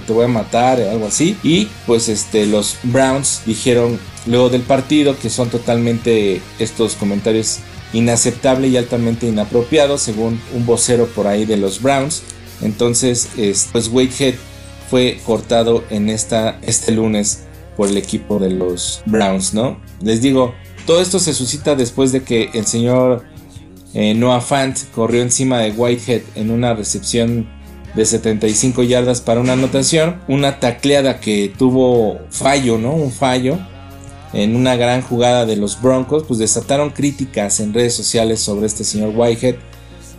te voy a matar, algo así. Y pues este, los Browns dijeron luego del partido que son totalmente estos comentarios inaceptables y altamente inapropiados, según un vocero por ahí de los Browns. Entonces, pues Wakehead fue cortado en esta, este lunes por el equipo de los Browns, ¿no? Les digo, todo esto se suscita después de que el señor eh, Noah Fant corrió encima de Whitehead en una recepción de 75 yardas para una anotación, una tacleada que tuvo fallo, ¿no? Un fallo en una gran jugada de los Broncos, pues desataron críticas en redes sociales sobre este señor Whitehead.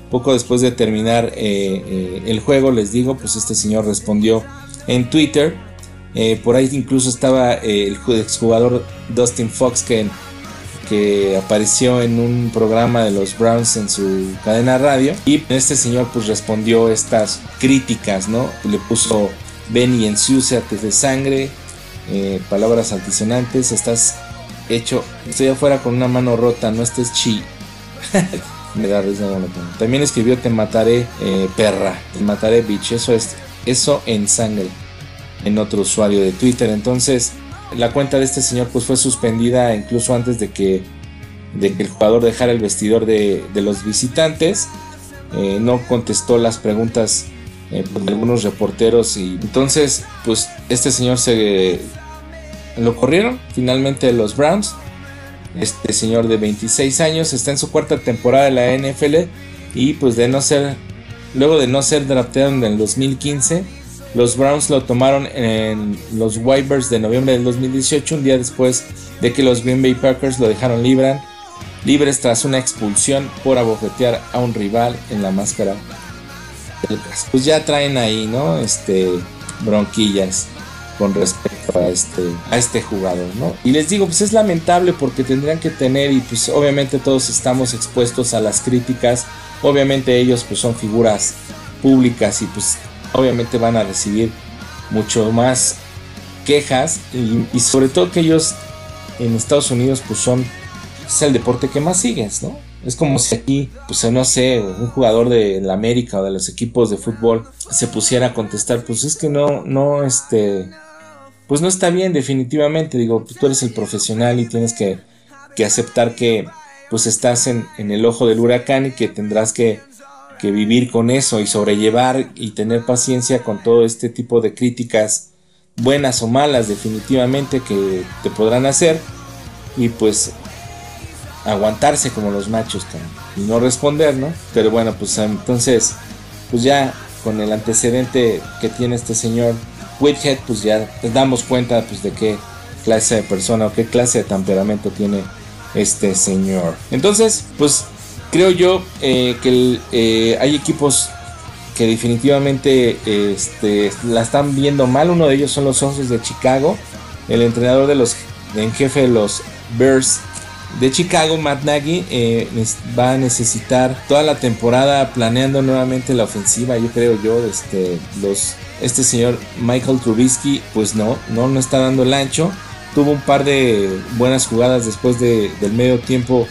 Poco después de terminar eh, eh, el juego, les digo, pues este señor respondió en Twitter. Eh, por ahí incluso estaba el exjugador Dustin Fox que, que apareció en un programa de los Browns en su cadena radio. Y este señor pues respondió estas críticas, ¿no? Le puso ven y ensuciate de sangre, palabras altisonantes, estás hecho, estoy afuera con una mano rota, no estés chi. me da risa. También escribió Te mataré, eh, perra. Te mataré, bitch. Eso es eso en sangre. En otro usuario de Twitter. Entonces, la cuenta de este señor pues fue suspendida incluso antes de que, de que el jugador dejara el vestidor de, los visitantes. Eh, no contestó las preguntas eh, pues, de algunos reporteros y entonces pues este señor se lo corrieron finalmente los Browns este señor de 26 años está en su cuarta temporada de la NFL y pues de no ser, luego de no ser drafteado en el 2015, los Browns lo tomaron en los Waivers de noviembre del 2018, un día después de que los Green Bay Packers lo dejaron libre, libres tras una expulsión por abofetear a un rival en la máscara Pues ya traen ahí, ¿no? Este, bronquillas con respecto a este, a este jugador, ¿no? Y les digo, pues es lamentable porque tendrían que tener y pues obviamente todos estamos expuestos a las críticas, obviamente ellos pues son figuras públicas y pues obviamente van a recibir mucho más quejas y, sobre todo que ellos en Estados Unidos pues son es el deporte que más sigues, ¿no? Es como si aquí, pues no sé, un jugador de la América o de los equipos de fútbol se pusiera a contestar, pues es que no, no, este, pues no está bien definitivamente. Digo, pues tú eres el profesional y tienes que, aceptar que pues estás en, el ojo del huracán y que tendrás que, vivir con eso y sobrellevar y tener paciencia con todo este tipo de críticas buenas o malas definitivamente que te podrán hacer y pues aguantarse como los machos y no responder, ¿no? Pero bueno, pues entonces, pues ya con el antecedente que tiene este señor Whithead, pues ya damos cuenta pues de qué clase de persona o qué clase de temperamento tiene este señor. Entonces, pues creo yo eh, que eh, hay equipos que definitivamente este, la están viendo mal. Uno de ellos son los Osos de Chicago. El entrenador de los en jefe de los Bears de Chicago, Matt Nagy, eh, va a necesitar toda la temporada planeando nuevamente la ofensiva. Yo creo yo, este, este señor Michael Trubisky, pues no, no, no está dando el ancho. Tuvo un par de buenas jugadas después del medio tiempo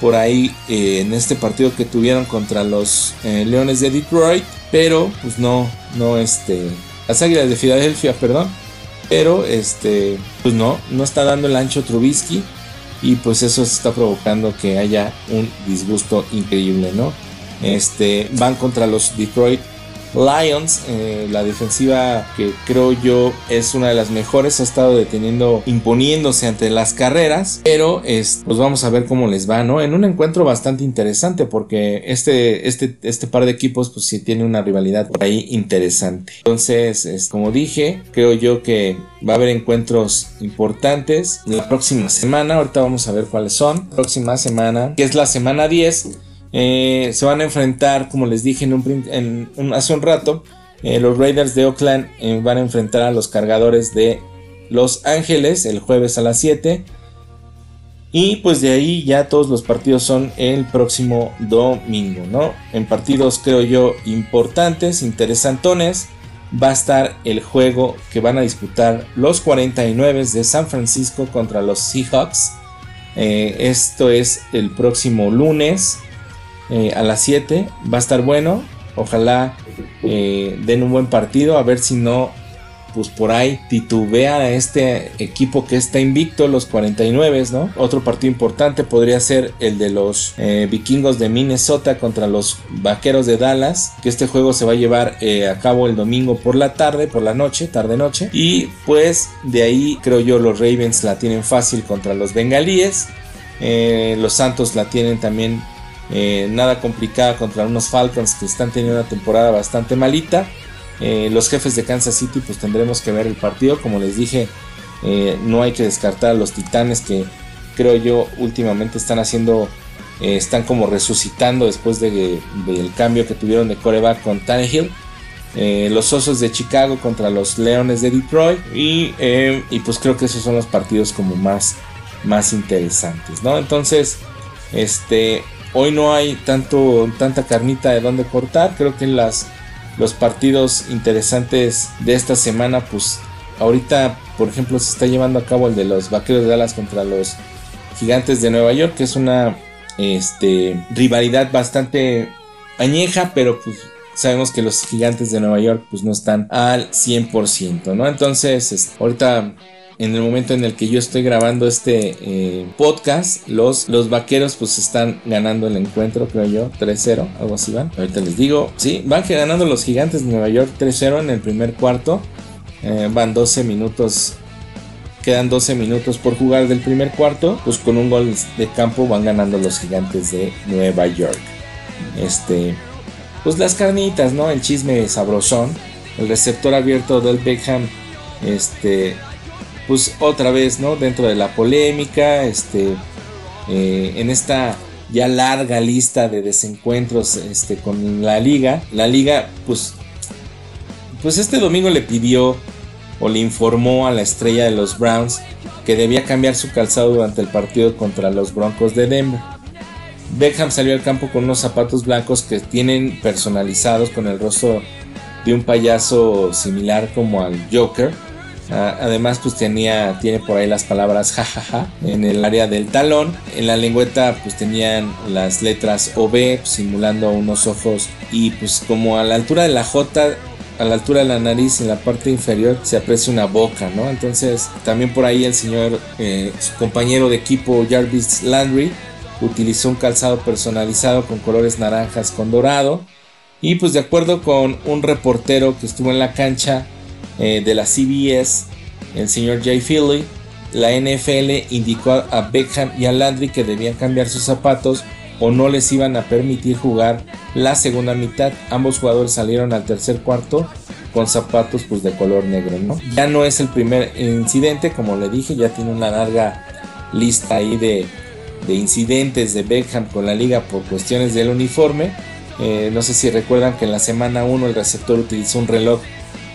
por ahí eh, en este partido que tuvieron contra los eh, Leones de Detroit, pero pues no, no este, las Águilas de Filadelfia, perdón, pero este, pues no, no está dando el ancho Trubisky y pues eso está provocando que haya un disgusto increíble, ¿no? Este, van contra los Detroit Lions, eh, la defensiva que creo yo es una de las mejores, ha estado deteniendo, imponiéndose ante las carreras, pero es, pues vamos a ver cómo les va, ¿no? En un encuentro bastante interesante porque este, este, este par de equipos pues sí tiene una rivalidad por ahí interesante. Entonces, es, como dije, creo yo que va a haber encuentros importantes la próxima semana, ahorita vamos a ver cuáles son, próxima semana, que es la semana 10 eh, se van a enfrentar, como les dije hace un rato, eh, los Raiders de Oakland eh, van a enfrentar a los cargadores de Los Ángeles el jueves a las 7. Y pues de ahí ya todos los partidos son el próximo domingo, ¿no? En partidos creo yo importantes, interesantones, va a estar el juego que van a disputar los 49 de San Francisco contra los Seahawks. esto es el próximo lunes eh, a las 7. Va a estar bueno. Ojalá eh, den un buen partido. A ver si no, pues por ahí titubea a este equipo que está invicto, los 49, ¿no? Otro partido importante podría ser el de los eh, vikingos de Minnesota contra los vaqueros de Dallas. Que este juego se va a llevar a cabo el domingo por la tarde, por la noche, tarde-noche. Y pues de ahí creo yo los Ravens la tienen fácil contra los bengalíes. los Santos la tienen también eh, nada complicada contra unos Falcons que están teniendo una temporada bastante malita. Eh, los jefes de Kansas City pues tendremos que ver el partido. Como les dije, eh, no hay que descartar a los Titanes que creo yo últimamente están haciendo, están como resucitando después del cambio que tuvieron de coreback con Tannehill. los Osos de Chicago contra los Leones de Detroit y, y, pues creo que esos son los partidos como más, más interesantes, ¿no? Entonces, este, Hoy no hay tanto, tanta carnita de donde cortar. Creo que las, los partidos interesantes de esta semana, pues ahorita, por ejemplo, se está llevando a cabo el de los Vaqueros de Dallas contra los Gigantes de Nueva York, que es una este, rivalidad bastante añeja, pero pues sabemos que los gigantes de Nueva York pues no están al 100%, ¿no? Entonces, ahorita en el momento en el que yo estoy grabando este eh, podcast, los, los vaqueros pues están ganando el encuentro, creo yo, 3-0, algo así van. Ahorita les digo, sí, van ganando los gigantes de Nueva York 3-0 en el primer cuarto. Eh, van 12 minutos quedan 12 minutos por jugar del primer cuarto, pues con un gol de campo van ganando los gigantes de Nueva York. Este, pues las carnitas, ¿no? El chisme sabrosón, el receptor abierto del Beckham, este, pues otra vez, ¿no? Dentro de la polémica, este, eh, en esta ya larga lista de desencuentros este, con la liga, la liga, pues, pues este domingo le pidió o le informó a la estrella de los Browns que debía cambiar su calzado durante el partido contra los Broncos de Denver. Beckham salió al campo con unos zapatos blancos que tienen personalizados con el rostro de un payaso similar como al Joker además, pues tenía, tiene por ahí las palabras jajaja en el área del talón. En la lengüeta, pues tenían las letras OB, pues, simulando unos ojos. Y pues como a la altura de la J, a la altura de la nariz, en la parte inferior, se aprecia una boca, ¿no? Entonces, también por ahí el señor, eh, su compañero de equipo Jarvis Landry, utilizó un calzado personalizado con colores naranjas con dorado. Y pues de acuerdo con un reportero que estuvo en la cancha, eh, de la CBS, el señor Jay Philly, la NFL indicó a Beckham y a Landry que debían cambiar sus zapatos o no les iban a permitir jugar la segunda mitad. Ambos jugadores salieron al tercer cuarto con zapatos pues de color negro. Ya no es el primer incidente, como le dije, ya tiene una larga lista ahí de, incidentes de Beckham con la liga por cuestiones del uniforme. Eh, no sé si recuerdan que en la semana 1 el receptor utilizó un reloj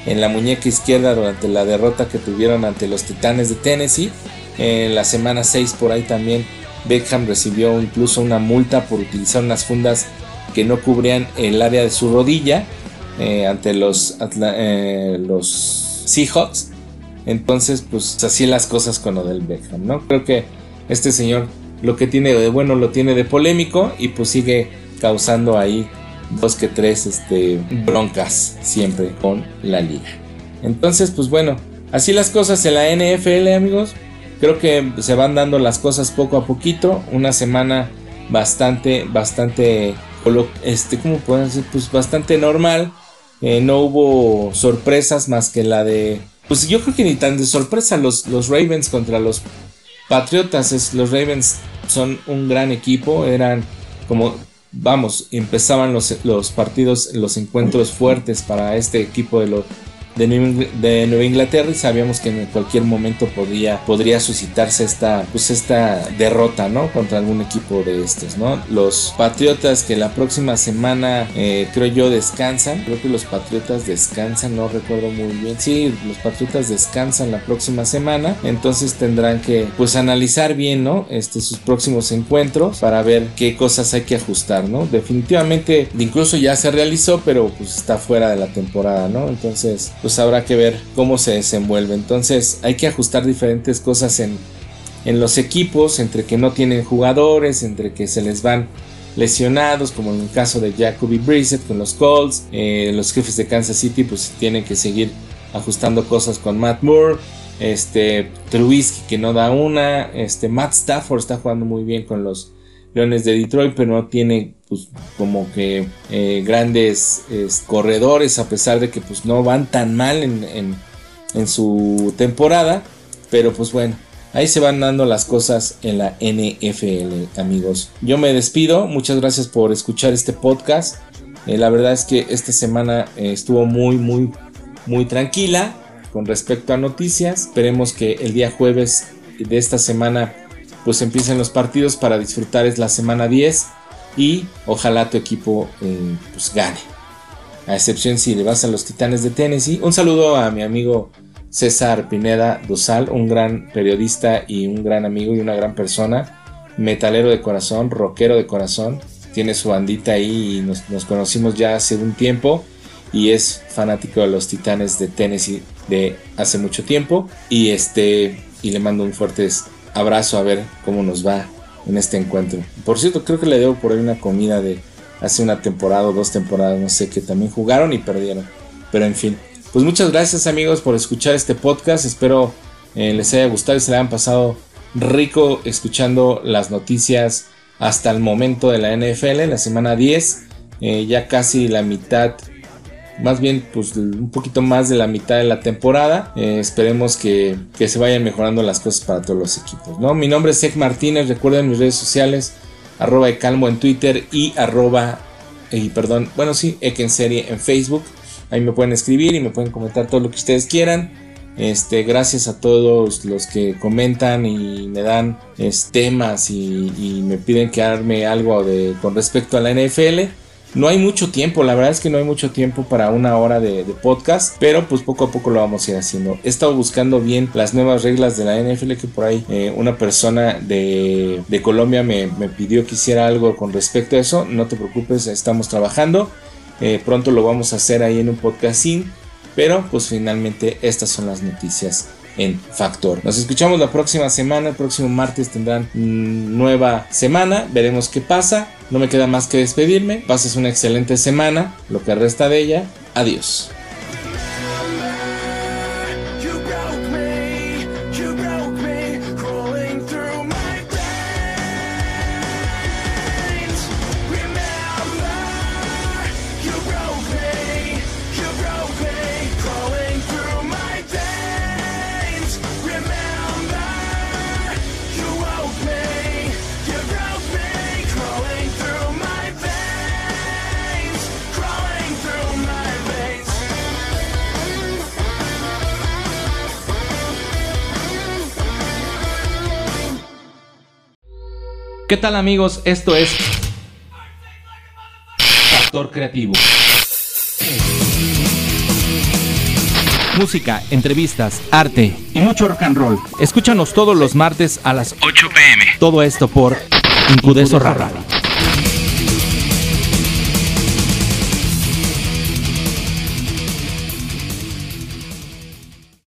en la muñeca izquierda durante la derrota que tuvieron ante los Titanes de Tennessee. En la semana 6 por ahí también Beckham recibió incluso una multa por utilizar unas fundas que no cubrían el área de su rodilla eh, ante los, eh, los Seahawks. Entonces, pues así las cosas con lo Beckham, ¿no? Creo que este señor lo que tiene de bueno lo tiene de polémico y pues sigue causando ahí dos que tres este, broncas siempre con la liga. Entonces, pues bueno, así las cosas en la NFL, amigos. Creo que se van dando las cosas poco a poquito. Una semana bastante, bastante, este, ¿cómo pueden decir? Pues bastante normal. Eh, no hubo sorpresas más que la de, pues yo creo que ni tan de sorpresa los, los Ravens contra los Patriotas. los Ravens son un gran equipo. Eran como vamos, empezaban los, partidos, los encuentros fuertes para este equipo de los de, Nueva Inglaterra y sabíamos que en cualquier momento podría, suscitarse esta, pues esta derrota, ¿no? Contra algún equipo de estos, ¿no? Los Patriotas que la próxima semana eh, creo yo descansan, creo que los Patriotas descansan, no recuerdo muy bien, sí, los Patriotas descansan la próxima semana, entonces tendrán que pues analizar bien, ¿no? Este, sus próximos encuentros para ver qué cosas hay que ajustar, ¿no? Definitivamente, incluso ya se realizó, pero pues está fuera de la temporada, ¿no? Entonces, pues habrá que ver cómo se desenvuelve. Entonces hay que ajustar diferentes cosas en, los equipos, entre que no tienen jugadores, entre que se les van lesionados, como en el caso de Jacoby Brissett con los Colts, eh, los jefes de Kansas City pues tienen que seguir ajustando cosas con Matt Moore, este Trubisky que no da una, este Matt Stafford está jugando muy bien con los Leones de Detroit, pero no tiene pues como que eh, grandes corredores, a pesar de que pues no van tan mal en, en, su temporada. Pero pues bueno, ahí se van dando las cosas en la NFL, amigos. Yo me despido, muchas gracias por escuchar este podcast. Eh, la verdad es que esta semana eh, estuvo muy, muy, muy tranquila con respecto a noticias. Esperemos que el día jueves de esta semana pues empiecen los partidos para disfrutar es la semana 10 y ojalá tu equipo eh, pues gane. A excepción si le vas a los Titanes de Tennessee. Un saludo a mi amigo César Pineda Dosal, un gran periodista y un gran amigo y una gran persona, metalero de corazón, rockero de corazón. Tiene su bandita ahí y nos, nos conocimos ya hace un tiempo y es fanático de los Titanes de Tennessee de hace mucho tiempo y este y le mando un fuerte abrazo a ver cómo nos va en este encuentro. Por cierto, creo que le debo por ahí una comida de hace una temporada o dos temporadas, no sé, que también jugaron y perdieron. Pero en fin, pues muchas gracias amigos por escuchar este podcast. Espero eh, les haya gustado y se le hayan pasado rico escuchando las noticias hasta el momento de la NFL, la semana 10, eh, ya casi la mitad más bien pues un poquito más de la mitad de la temporada. Eh, esperemos que, se vayan mejorando las cosas para todos los equipos. ¿no? Mi nombre es Ek Martínez, recuerden mis redes sociales, arroba Calmo en Twitter y arroba, y perdón, bueno sí, en serie en Facebook. Ahí me pueden escribir y me pueden comentar todo lo que ustedes quieran. Este, gracias a todos los que comentan y me dan temas y, me piden que arme algo de, con respecto a la NFL. No hay mucho tiempo, la verdad es que no hay mucho tiempo para una hora de, podcast, pero pues poco a poco lo vamos a ir haciendo. He estado buscando bien las nuevas reglas de la NFL que por ahí eh, una persona de, Colombia me, pidió que hiciera algo con respecto a eso. No te preocupes, estamos trabajando. Eh, pronto lo vamos a hacer ahí en un podcasting. Pero pues finalmente estas son las noticias en Factor. Nos escuchamos la próxima semana, el próximo martes tendrán nueva semana, veremos qué pasa. No me queda más que despedirme. Pases una excelente semana, lo que resta de ella. Adiós. ¿Qué tal amigos? Esto es Factor Creativo. Música, entrevistas, arte y mucho rock and roll. Escúchanos todos los martes a las 8 pm. Todo esto por Incudeso Radio.